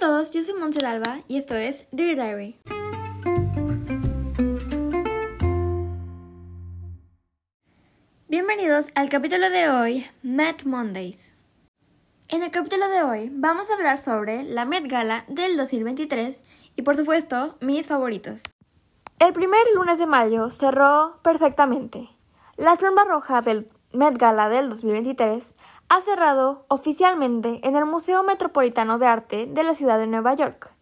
a todos, yo soy Monse Alba y esto es Dear Diary. Bienvenidos al capítulo de hoy, Met Mondays. En el capítulo de hoy vamos a hablar sobre la Met Gala del 2023 y por supuesto mis favoritos. El primer lunes de mayo cerró perfectamente. La alfombra roja del Met Gala del 2023 ha cerrado oficialmente en el Museo Metropolitano de Arte de la ciudad de Nueva York.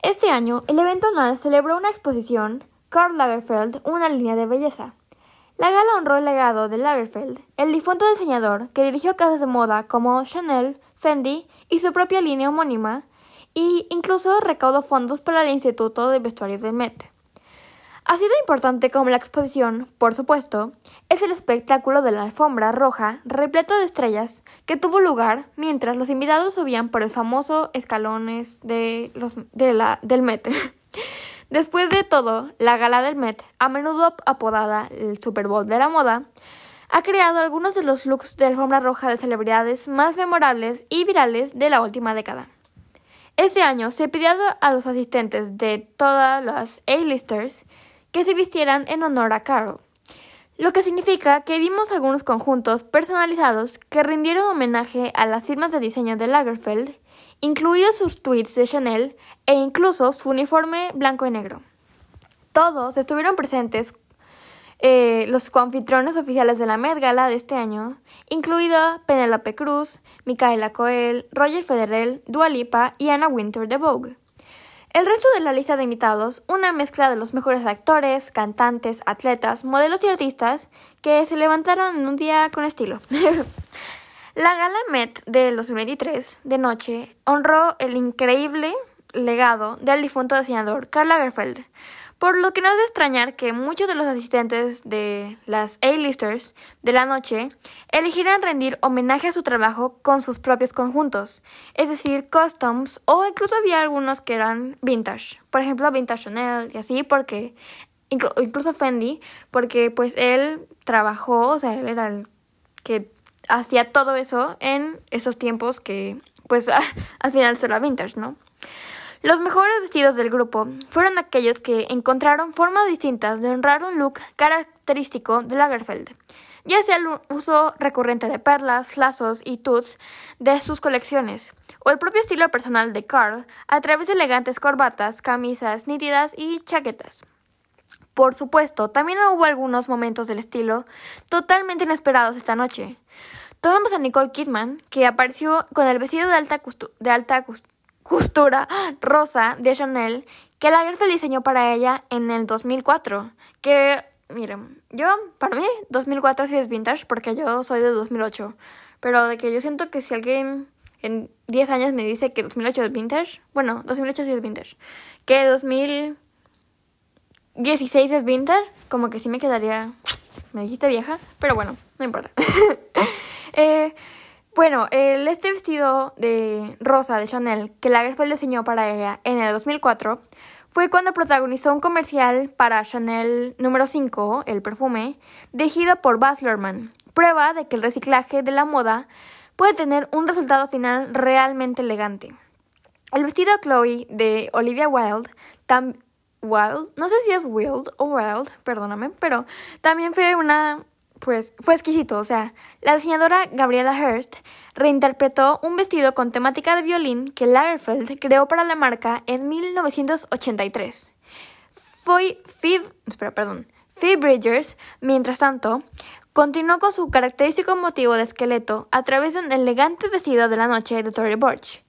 Este año, el evento anual celebró una exposición, Karl Lagerfeld, una línea de belleza. La gala honró el legado de Lagerfeld, el difunto diseñador que dirigió casas de moda como Chanel, Fendi y su propia línea homónima, y incluso recaudó fondos para el Instituto de Vestuario del Met. Así de importante como la exposición, por supuesto, es el espectáculo de la alfombra roja repleto de estrellas que tuvo lugar mientras los invitados subían por el famoso escalones de los, de la, del Met. Después de todo, la gala del Met, a menudo apodada el Super Bowl de la moda, ha creado algunos de los looks de alfombra roja de celebridades más memorables y virales de la última década. Este año se pidió a los asistentes de todas las A-listers que se vistieran en honor a Carl, lo que significa que vimos algunos conjuntos personalizados que rindieron homenaje a las firmas de diseño de Lagerfeld, incluidos sus tweets de Chanel e incluso su uniforme blanco y negro. Todos estuvieron presentes eh, los coanfitriones oficiales de la Met Gala de este año, incluida Penelope Cruz, Micaela Coel, Roger Federer, Dua Lipa y Anna Winter de Vogue. El resto de la lista de invitados, una mezcla de los mejores actores, cantantes, atletas, modelos y artistas que se levantaron en un día con estilo. la gala Met del 2023 de noche honró el increíble legado del difunto diseñador Karl Lagerfeld, por lo que no es de extrañar que muchos de los asistentes de las A-listers de la noche eligieran rendir homenaje a su trabajo con sus propios conjuntos, es decir, customs o incluso había algunos que eran vintage, por ejemplo Vintage Chanel y así porque incluso Fendi, porque pues él trabajó, o sea, él era el que hacía todo eso en esos tiempos que pues al final será vintage, ¿no? Los mejores vestidos del grupo fueron aquellos que encontraron formas distintas de honrar un look característico de Lagerfeld, ya sea el uso recurrente de perlas, lazos y tuts de sus colecciones, o el propio estilo personal de Carl a través de elegantes corbatas, camisas nítidas y chaquetas. Por supuesto, también hubo algunos momentos del estilo totalmente inesperados esta noche. Tomamos a Nicole Kidman, que apareció con el vestido de alta, de alta costura rosa de Chanel que Lagerfeld diseñó para ella en el 2004. Que, miren, yo, para mí, 2004 sí es vintage porque yo soy de 2008. Pero de que yo siento que si alguien en 10 años me dice que 2008 es vintage, bueno, 2008 sí es vintage. Que 2016 es vintage, como que sí me quedaría. Me dijiste vieja, pero bueno, no importa. eh. Bueno, el, este vestido de rosa de Chanel que Lagerfeld diseñó para ella en el 2004 fue cuando protagonizó un comercial para Chanel número 5, el perfume, dirigido por Baz Luhrmann, prueba de que el reciclaje de la moda puede tener un resultado final realmente elegante. El vestido Chloe de Olivia Wilde, Wilde, no sé si es Wilde o Wilde, perdóname, pero también fue una pues fue exquisito. O sea, la diseñadora Gabriela Hearst reinterpretó un vestido con temática de violín que Lagerfeld creó para la marca en 1983. Fue Phoebe, espera, perdón, Bridgers, mientras tanto, continuó con su característico motivo de esqueleto a través de un elegante vestido de la noche de Tory Burch.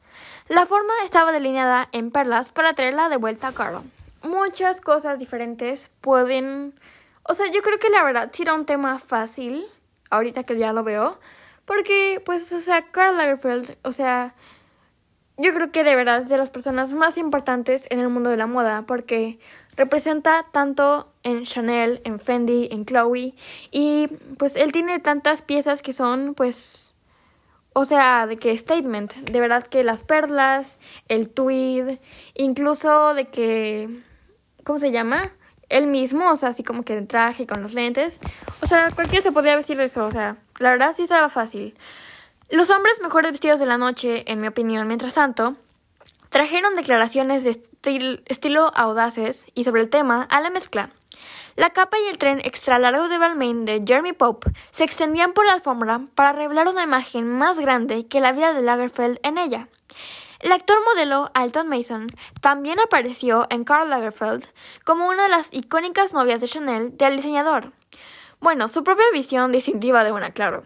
La forma estaba delineada en perlas para traerla de vuelta a Carl. Muchas cosas diferentes pueden o sea, yo creo que la verdad tira un tema fácil, ahorita que ya lo veo, porque, pues, o sea, Karl Lagerfeld, o sea, yo creo que de verdad es de las personas más importantes en el mundo de la moda, porque representa tanto en Chanel, en Fendi, en Chloe, y pues él tiene tantas piezas que son, pues, o sea, de que statement, de verdad que las perlas, el tweed, incluso de que, ¿cómo se llama? Él mismo, o sea, así como que de traje con los lentes. O sea, cualquiera se podría vestir de eso, o sea, la verdad sí estaba fácil. Los hombres mejores vestidos de la noche, en mi opinión, mientras tanto, trajeron declaraciones de estilo audaces y sobre el tema a la mezcla. La capa y el tren extra largo de Balmain de Jeremy Pope se extendían por la alfombra para revelar una imagen más grande que la vida de Lagerfeld en ella. El actor modelo Alton Mason también apareció en Karl Lagerfeld como una de las icónicas novias de Chanel del diseñador. Bueno, su propia visión distintiva de una, claro.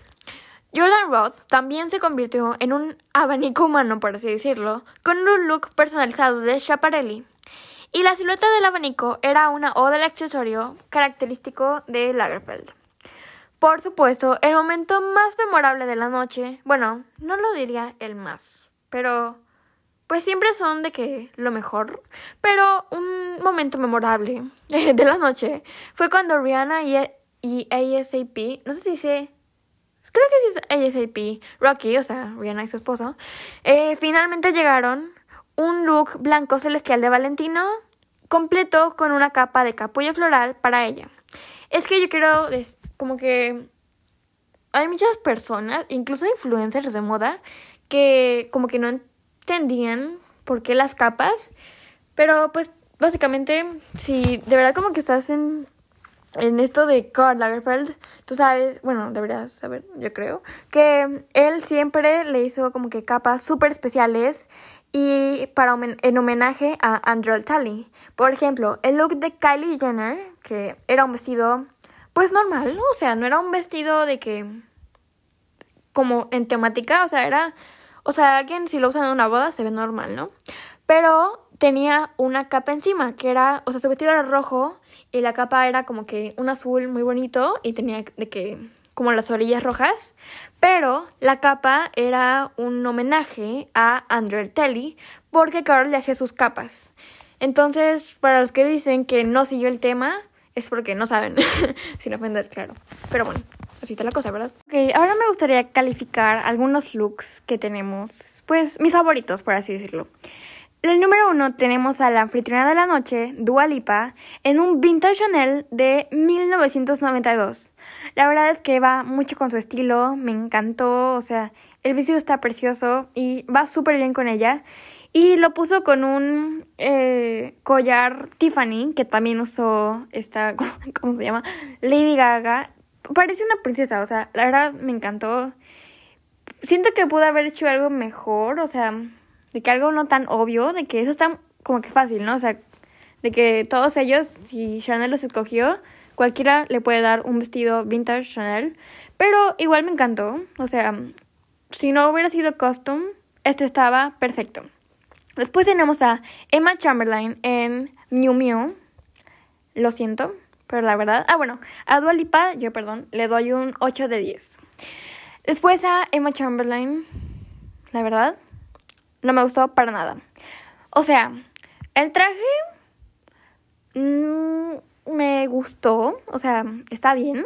Jordan Roth también se convirtió en un abanico humano, por así decirlo, con un look personalizado de Schiaparelli. Y la silueta del abanico era una o del accesorio característico de Lagerfeld. Por supuesto, el momento más memorable de la noche, bueno, no lo diría el más, pero pues siempre son de que lo mejor. Pero un momento memorable de la noche fue cuando Rihanna y y ASAP, no sé si dice, creo que sí es ASAP, Rocky, o sea, Rihanna y su esposo, eh, finalmente llegaron un look blanco celestial de Valentino completo con una capa de capullo floral para ella. Es que yo quiero, como que hay muchas personas, incluso influencers de moda, que como que no entendían por qué las capas, pero pues básicamente si de verdad como que estás en en esto de Karl Lagerfeld, tú sabes, bueno, deberías saber, yo creo, que él siempre le hizo como que capas súper especiales y para en homenaje a Andrew Tully. Por ejemplo, el look de Kylie Jenner, que era un vestido pues normal, o sea, no era un vestido de que como en temática, o sea, era, o sea, alguien si lo usa en una boda se ve normal, ¿no? Pero tenía una capa encima, que era, o sea, su vestido era rojo y la capa era como que un azul muy bonito y tenía de que como las orillas rojas, pero la capa era un homenaje a Andrew Telly porque Carl le hacía sus capas. Entonces, para los que dicen que no siguió el tema, es porque no saben, sin ofender, claro. Pero bueno, la cosa, ¿verdad? Ok, ahora me gustaría calificar algunos looks que tenemos, pues mis favoritos, por así decirlo. El número uno tenemos a la anfitriona de la noche, Dua Lipa, en un vintage Chanel de 1992. La verdad es que va mucho con su estilo, me encantó, o sea, el vestido está precioso y va súper bien con ella. Y lo puso con un eh, collar Tiffany, que también usó esta, ¿cómo se llama? Lady Gaga. Parece una princesa, o sea, la verdad me encantó. Siento que pudo haber hecho algo mejor, o sea, de que algo no tan obvio, de que eso está como que fácil, ¿no? O sea, de que todos ellos, si Chanel los escogió, cualquiera le puede dar un vestido vintage Chanel, pero igual me encantó, o sea, si no hubiera sido custom, esto estaba perfecto. Después tenemos a Emma Chamberlain en Miu Miu, lo siento, pero la verdad, ah bueno, a Dua Lipa, yo perdón, le doy un 8 de 10. Después a Emma Chamberlain, la verdad, no me gustó para nada. O sea, el traje mm, me gustó, o sea, está bien,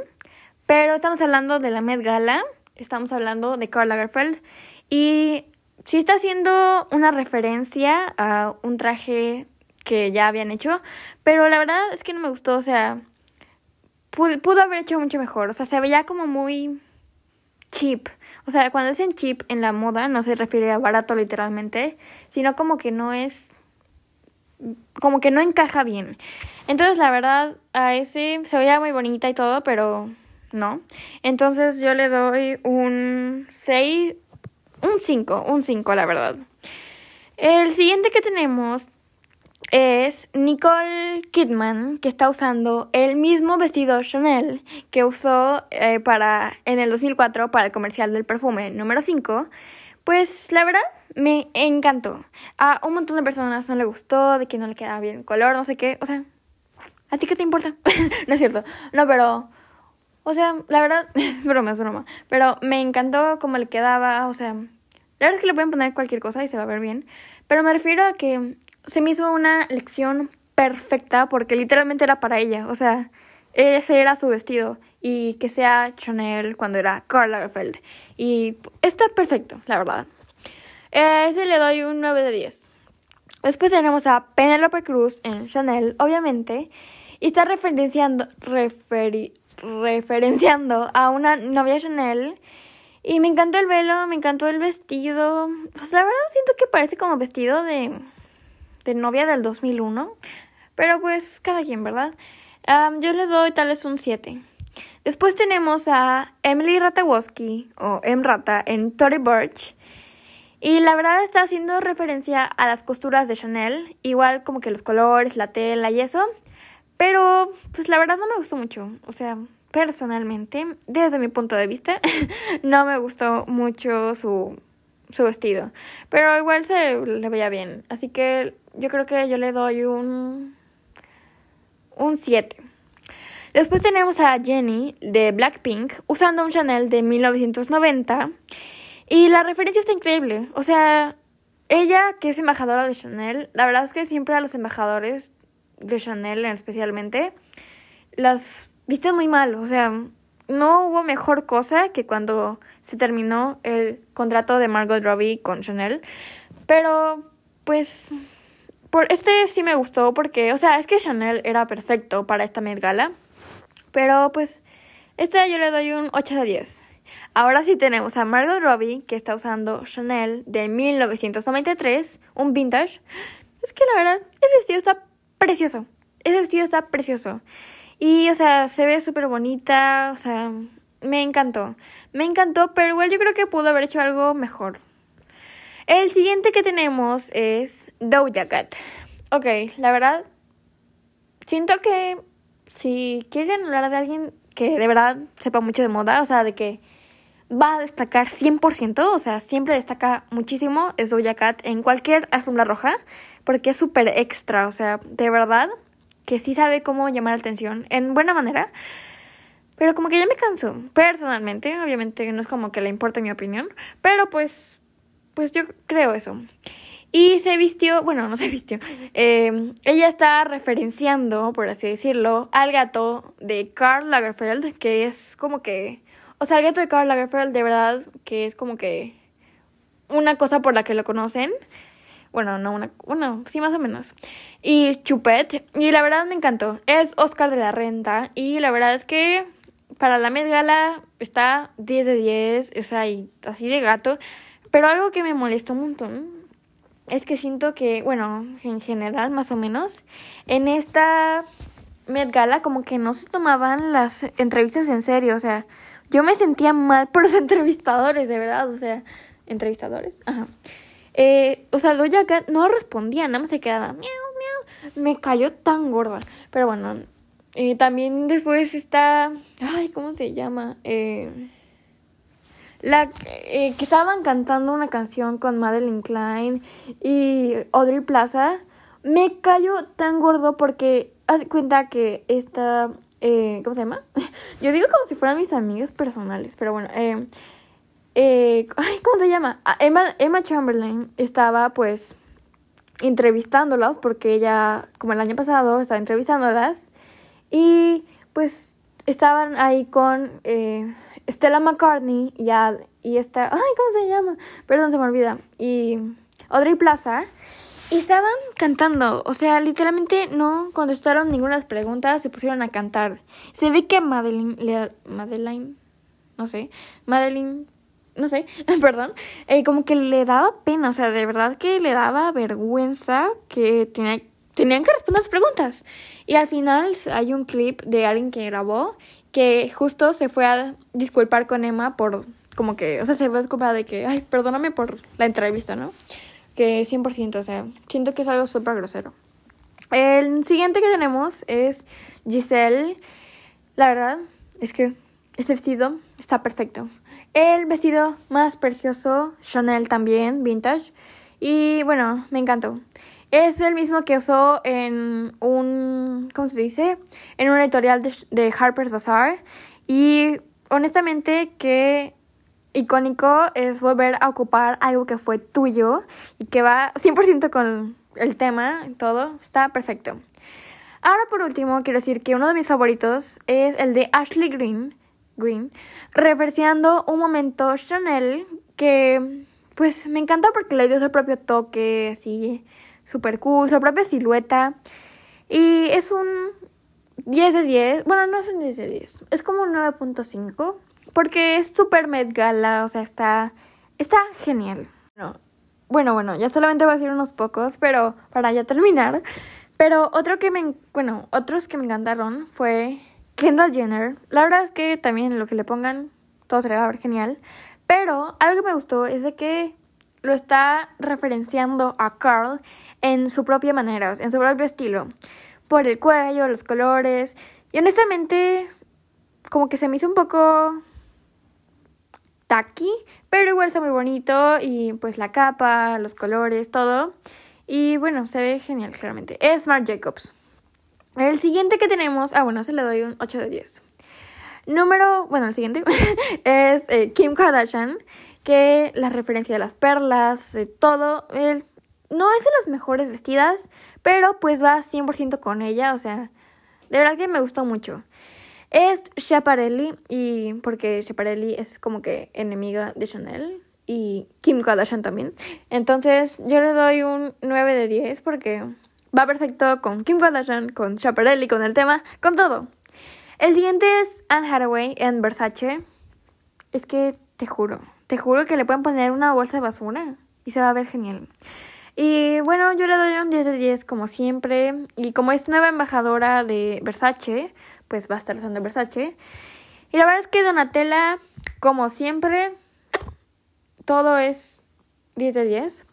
pero estamos hablando de la Met Gala, estamos hablando de Karl Lagerfeld y sí está haciendo una referencia a un traje que ya habían hecho, pero la verdad es que no me gustó, o sea, pudo, haber hecho mucho mejor, o sea, se veía como muy cheap. O sea, cuando dicen cheap en la moda no se refiere a barato literalmente, sino como que no es como que no encaja bien. Entonces, la verdad, a ese se veía muy bonita y todo, pero no. Entonces, yo le doy un 6, un 5, un 5, la verdad. El siguiente que tenemos es Nicole Kidman, que está usando el mismo vestido Chanel que usó eh, para, en el 2004 para el comercial del perfume número 5. Pues la verdad me encantó. A un montón de personas no le gustó, de que no le quedaba bien el color, no sé qué. O sea, ¿a ti qué te importa? no es cierto. No, pero... O sea, la verdad, es broma, es broma. Pero me encantó cómo le quedaba, o sea... La verdad es que le pueden poner cualquier cosa y se va a ver bien. Pero me refiero a que se me hizo una lección perfecta porque literalmente era para ella. O sea, ese era su vestido. Y que sea Chanel cuando era Karl Lagerfeld. Y está perfecto, la verdad. ese le doy un 9 de 10. Después tenemos a Penelope Cruz en Chanel, obviamente. Y está referenciando, referenciando a una novia Chanel Y me encantó el velo, me encantó el vestido. Pues la verdad siento que parece como vestido de, novia del 2001. Pero pues cada quien, ¿verdad? yo le doy tal vez un 7. Después tenemos a Emily Ratawoski o M. Rata en Tory Burch. Y la verdad está haciendo referencia a las costuras de Chanel, igual como que los colores, la tela y eso. Pero pues la verdad no me gustó mucho. O sea, personalmente, desde mi punto de vista, no me gustó mucho su, su vestido. Pero igual se le veía bien. Así que yo creo que yo le doy un un 7. Después tenemos a Jenny de Blackpink usando un Chanel de 1990 y la referencia está increíble. O sea, ella que es embajadora de Chanel, la verdad es que siempre a los embajadores de Chanel especialmente las visten muy mal. O sea, no hubo mejor cosa que cuando se terminó el contrato de Margot Robbie con Chanel. Pero, pues, por este sí me gustó porque, o sea, es que Chanel era perfecto para esta Met Gala. Pero pues, este yo le doy un 8 de 10. Ahora sí tenemos a Margot Robbie, que está usando Chanel de 1993, un vintage. Es que la verdad, ese vestido está precioso. Ese vestido está precioso. Y, o sea, se ve súper bonita, o sea, me encantó. Me encantó, pero igual yo creo que pudo haber hecho algo mejor. El siguiente que tenemos es Doja Cat. Ok, la verdad, siento que si quieren hablar de alguien que de verdad sepa mucho de moda, o sea, de que va a destacar 100%, o sea, siempre destaca muchísimo, es Doja Cat en cualquier alfombra roja, porque es súper extra, o sea, de verdad que sí sabe cómo llamar la atención en buena manera. Pero como que ya me canso, personalmente, obviamente no es como que le importe mi opinión, pero pues pues yo creo eso. Y se vistió, bueno, no se vistió. Eh, ella está referenciando, por así decirlo, al gato de Karl Lagerfeld, que es como que. O sea, el gato de Karl Lagerfeld, de verdad, que es como que. Una cosa por la que lo conocen. Bueno, no una. Bueno, sí, más o menos. Y Chupet. Y la verdad me encantó. Es Oscar de la Renta. Y la verdad es que. Para la Met Gala está 10 de 10. O sea, y así de gato. Pero algo que me molestó un montón es que siento que, bueno, en general más o menos, en esta Met Gala como que no se tomaban las entrevistas en serio, o sea, yo me sentía mal por los entrevistadores, de verdad, o sea, entrevistadores, ajá. Eh, o sea, Doja Cat no respondía, nada más se quedaba miau, miau. Me cayó tan gorda. Pero bueno, eh, también después está. Ay, ¿cómo se llama? Eh, la eh, que estaban cantando una canción con Madeline Klein y Audrey Plaza, me cayó tan gordo porque haz cuenta que esta, eh, ¿cómo se llama? Yo digo como si fueran mis amigas personales, pero bueno, eh, eh, ay, ¿cómo se llama? Ah, Emma, Emma Chamberlain estaba pues entrevistándolas porque ella, como el año pasado, estaba entrevistándolas y pues estaban ahí con... Stella McCartney y, y esta, ay, ¿cómo se llama? Perdón, se me olvida. Y Audrey Plaza. Y estaban cantando, o sea, literalmente no contestaron ninguna preguntas, se pusieron a cantar. Se ve que Madeline, le, Madeline, no sé, Madeline, no sé, perdón, eh, como que le daba pena, o sea, de verdad que le daba vergüenza que tenía, tenían que responder las preguntas. Y al final hay un clip de alguien que grabó que justo se fue a disculpar con Emma por como que, o sea, se fue disculpar de que, ay, perdóname por la entrevista, ¿no? Que 100%, o sea, siento que es algo súper grosero. El siguiente que tenemos es Giselle. La verdad es que este vestido está perfecto. El vestido más precioso, Chanel también, vintage. Y bueno, me encantó. Es el mismo que usó en un, ¿cómo se dice? En un editorial de, Harper's Bazaar. Y honestamente que icónico es volver a ocupar algo que fue tuyo y que va 100% con el tema y todo. Está perfecto. Ahora por último quiero decir que uno de mis favoritos es el de Ashley Green, Green reversiando un momento Chanel que pues me encantó porque le dio su propio toque así super cool, su propia silueta. Y es un 10 de 10. Bueno, no es un 10 de 10. Es como un 9.5. porque es súper Met Gala, o sea, está, está genial. bueno, bueno, ya solamente voy a decir unos pocos, pero para ya terminar. Pero otro que me, bueno, otros que me encantaron fue Kendall Jenner. La verdad es que también lo que le pongan, todo se le va a ver genial. Pero algo que me gustó es de que lo está referenciando a Carl en su propia manera, en su propio estilo. Por el cuello, los colores. Y honestamente, como que se me hizo un poco tacky, pero igual está muy bonito y pues la capa, los colores, todo. Y bueno, se ve genial, claramente. Es Marc Jacobs. El siguiente que tenemos, ah bueno, se le doy un 8 de 10. Número, bueno, el siguiente es eh, Kim Kardashian, que la referencia de las perlas, de todo, el, no es de las mejores vestidas, pero pues va 100% con ella, o sea, de verdad que me gustó mucho. Es Schiaparelli, y porque Schiaparelli es como que enemiga de Chanel y Kim Kardashian también. Entonces yo le doy un 9 de 10 porque va perfecto con Kim Kardashian, con Schiaparelli, con el tema, con todo. El siguiente es Anne Hathaway en Versace. Es que te juro, te juro que le pueden poner una bolsa de basura y se va a ver genial. Y bueno, yo le doy un 10 de 10 como siempre. Y como es nueva embajadora de Versace, pues va a estar usando Versace. Y la verdad es que Donatella, como siempre, todo es 10 de 10.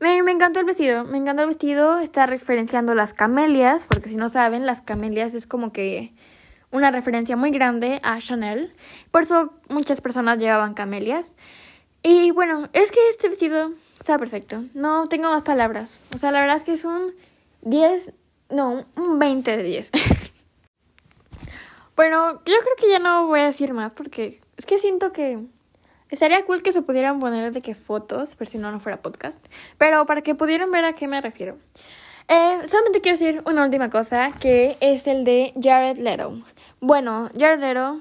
Me, me, encantó el vestido, me encantó el vestido. Está referenciando las camelias, porque si no saben, las camelias es como que una referencia muy grande a Chanel. Por eso muchas personas llevaban camelias. Y bueno, es que este vestido está perfecto. No tengo más palabras. O sea, la verdad es que es un 10, no, un 20 de 10. bueno, yo creo que ya no voy a decir más porque es que siento que estaría cool que se pudieran poner de qué fotos, pero si no, no fuera podcast. Pero para que pudieran ver a qué me refiero. Eh, solamente quiero decir una última cosa, que es el de Jared Leto. Bueno, Jared Leto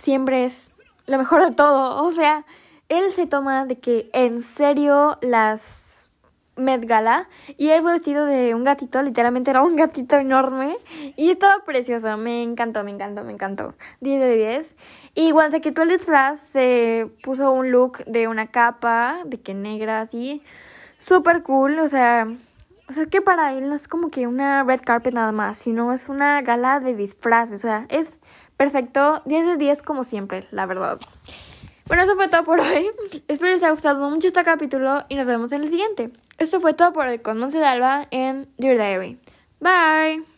siempre es lo mejor de todo. O sea, él se toma de que en serio las Met Gala y él fue vestido de un gatito, literalmente era un gatito enorme y estaba precioso, me encantó, me encantó, me encantó. 10 de 10. Y cuando se quitó el disfraz se puso un look de una capa, de que negra así, súper cool, o sea, o sea, es que para él no es como que una red carpet nada más, sino es una gala de disfraces, o sea, es perfecto, 10 de 10 como siempre, la verdad. Bueno, eso fue todo por hoy. Espero les haya gustado mucho este capítulo y nos vemos en el siguiente. Esto fue todo por hoy con Monse de Alba en Dear Diary. Bye.